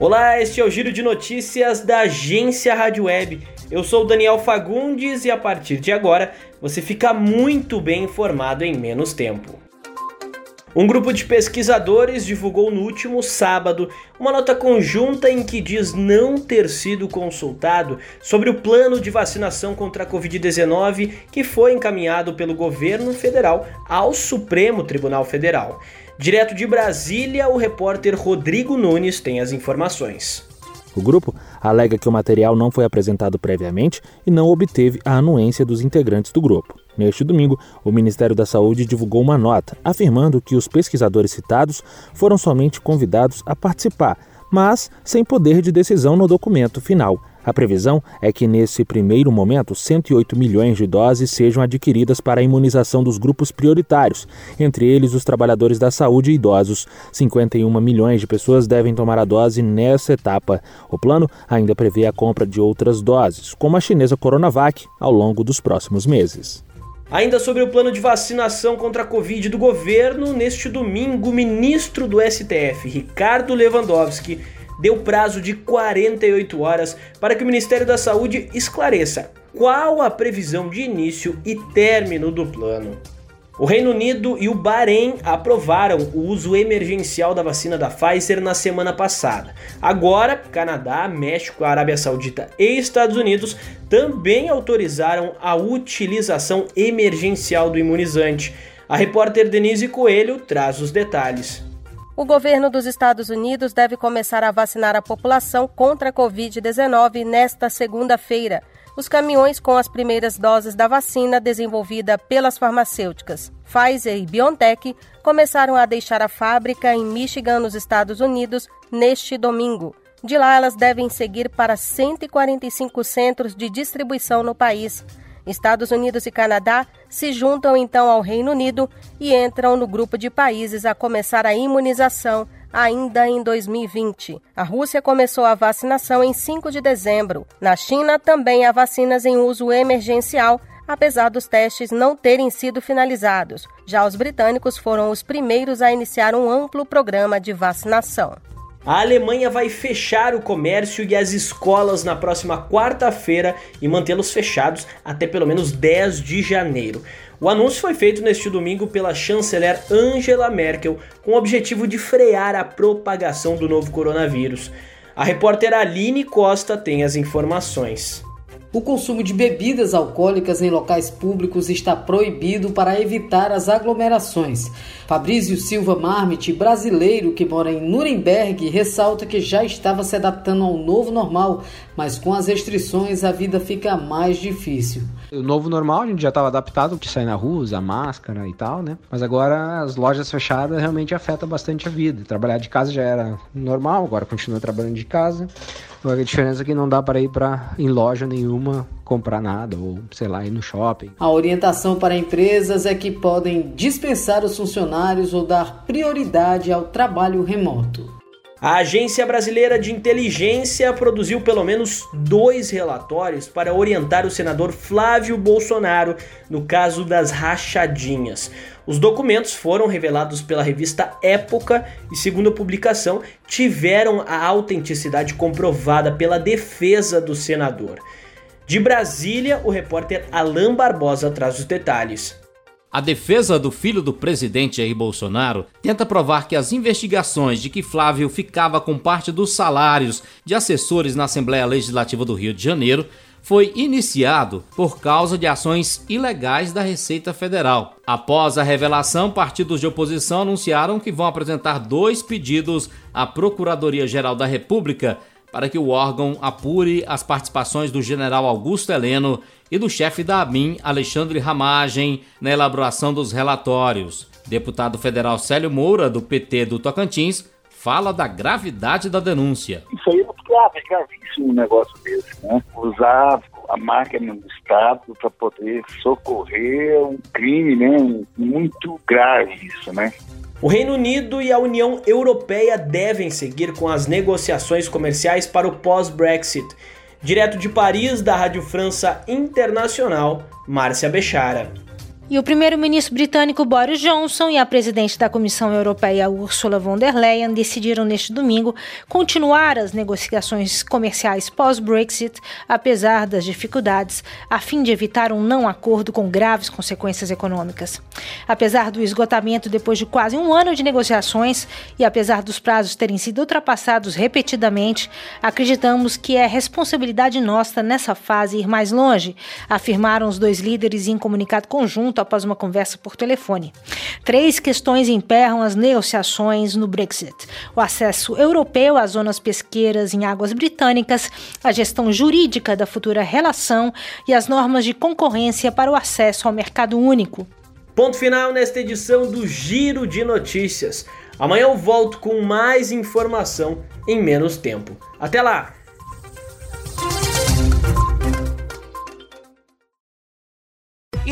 Olá, este é o Giro de Notícias da Agência Rádio Web. Eu sou o Daniel Fagundes e a partir de agora você fica muito bem informado em menos tempo. Um grupo de pesquisadores divulgou no último sábado uma nota conjunta em que diz não ter sido consultado sobre o plano de vacinação contra a Covid-19 que foi encaminhado pelo governo federal ao Supremo Tribunal Federal. Direto de Brasília, o repórter Rodrigo Nunes tem as informações. O grupo alega que o material não foi apresentado previamente e não obteve a anuência dos integrantes do grupo. Neste domingo, o Ministério da Saúde divulgou uma nota afirmando que os pesquisadores citados foram somente convidados a participar, mas sem poder de decisão no documento final. A previsão é que, nesse primeiro momento, 108 milhões de doses sejam adquiridas para a imunização dos grupos prioritários, entre eles os trabalhadores da saúde e idosos. 51 milhões de pessoas devem tomar a dose nessa etapa. O plano ainda prevê a compra de outras doses, como a chinesa Coronavac, ao longo dos próximos meses. Ainda sobre o plano de vacinação contra a Covid do governo, neste domingo, o ministro do STF, Ricardo Lewandowski, deu prazo de 48 horas para que o Ministério da Saúde esclareça qual a previsão de início e término do plano. O Reino Unido e o Bahrein aprovaram o uso emergencial da vacina da Pfizer na semana passada. Agora, Canadá, México, Arábia Saudita e Estados Unidos também autorizaram a utilização emergencial do imunizante. A repórter Denise Coelho traz os detalhes. O governo dos Estados Unidos deve começar a vacinar a população contra a Covid-19 nesta segunda-feira. Os caminhões com as primeiras doses da vacina desenvolvida pelas farmacêuticas Pfizer e BioNTech começaram a deixar a fábrica em Michigan, nos Estados Unidos, neste domingo. De lá, elas devem seguir para 145 centros de distribuição no país. Estados Unidos e Canadá se juntam então ao Reino Unido e entram no grupo de países a começar a imunização ainda em 2020. A Rússia começou a vacinação em 5 de dezembro. Na China, também há vacinas em uso emergencial, apesar dos testes não terem sido finalizados. Já os britânicos foram os primeiros a iniciar um amplo programa de vacinação. A Alemanha vai fechar o comércio e as escolas na próxima quarta-feira e mantê-los fechados até pelo menos 10 de janeiro. O anúncio foi feito neste domingo pela chanceler Angela Merkel com o objetivo de frear a propagação do novo coronavírus. A repórter Aline Costa tem as informações. O consumo de bebidas alcoólicas em locais públicos está proibido para evitar as aglomerações. Fabrício Silva Marmit, brasileiro que mora em Nuremberg, ressalta que já estava se adaptando ao novo normal, mas com as restrições a vida fica mais difícil. O novo normal, a gente já estava adaptado de sair na rua, usar máscara e tal, né? Mas agora as lojas fechadas realmente afetam bastante a vida. Trabalhar de casa já era normal, agora continua trabalhando de casa. A diferença é que não dá para ir para em loja nenhuma comprar nada ou sei lá ir no shopping. A orientação para empresas é que podem dispensar os funcionários ou dar prioridade ao trabalho remoto. A Agência Brasileira de Inteligência produziu pelo menos dois relatórios para orientar o senador Flávio Bolsonaro no caso das rachadinhas. Os documentos foram revelados pela revista Época e, segundo a publicação, tiveram a autenticidade comprovada pela defesa do senador. De Brasília, o repórter Alain Barbosa traz os detalhes. A defesa do filho do presidente Jair Bolsonaro tenta provar que as investigações de que Flávio ficava com parte dos salários de assessores na Assembleia Legislativa do Rio de Janeiro foi iniciado por causa de ações ilegais da Receita Federal. Após a revelação, partidos de oposição anunciaram que vão apresentar dois pedidos à Procuradoria-Geral da República para que o órgão apure as participações do general Augusto Heleno e do chefe da ABIN, Alexandre Ramagem, na elaboração dos relatórios. Deputado federal Célio Moura, do PT do Tocantins, fala da gravidade da denúncia. Isso aí é muito grave, é gravíssimo um negócio desse, né? Usar a máquina do Estado para poder socorrer um crime, né? Muito grave isso, né? O Reino Unido e a União Europeia devem seguir com as negociações comerciais para o pós-Brexit. Direto de Paris, da Rádio França Internacional, Márcia Bechara. E o primeiro-ministro britânico Boris Johnson e a presidente da Comissão Europeia Ursula von der Leyen decidiram neste domingo continuar as negociações comerciais pós-Brexit, apesar das dificuldades, a fim de evitar um não acordo com graves consequências econômicas. Apesar do esgotamento depois de quase um ano de negociações e apesar dos prazos terem sido ultrapassados repetidamente, acreditamos que é responsabilidade nossa nessa fase ir mais longe, afirmaram os dois líderes em comunicado conjunto após uma conversa por telefone. Três questões emperram as negociações no Brexit: o acesso europeu às zonas pesqueiras em águas britânicas, a gestão jurídica da futura relação e as normas de concorrência para o acesso ao mercado único. Ponto final nesta edição do Giro de Notícias. Amanhã eu volto com mais informação em menos tempo. Até lá!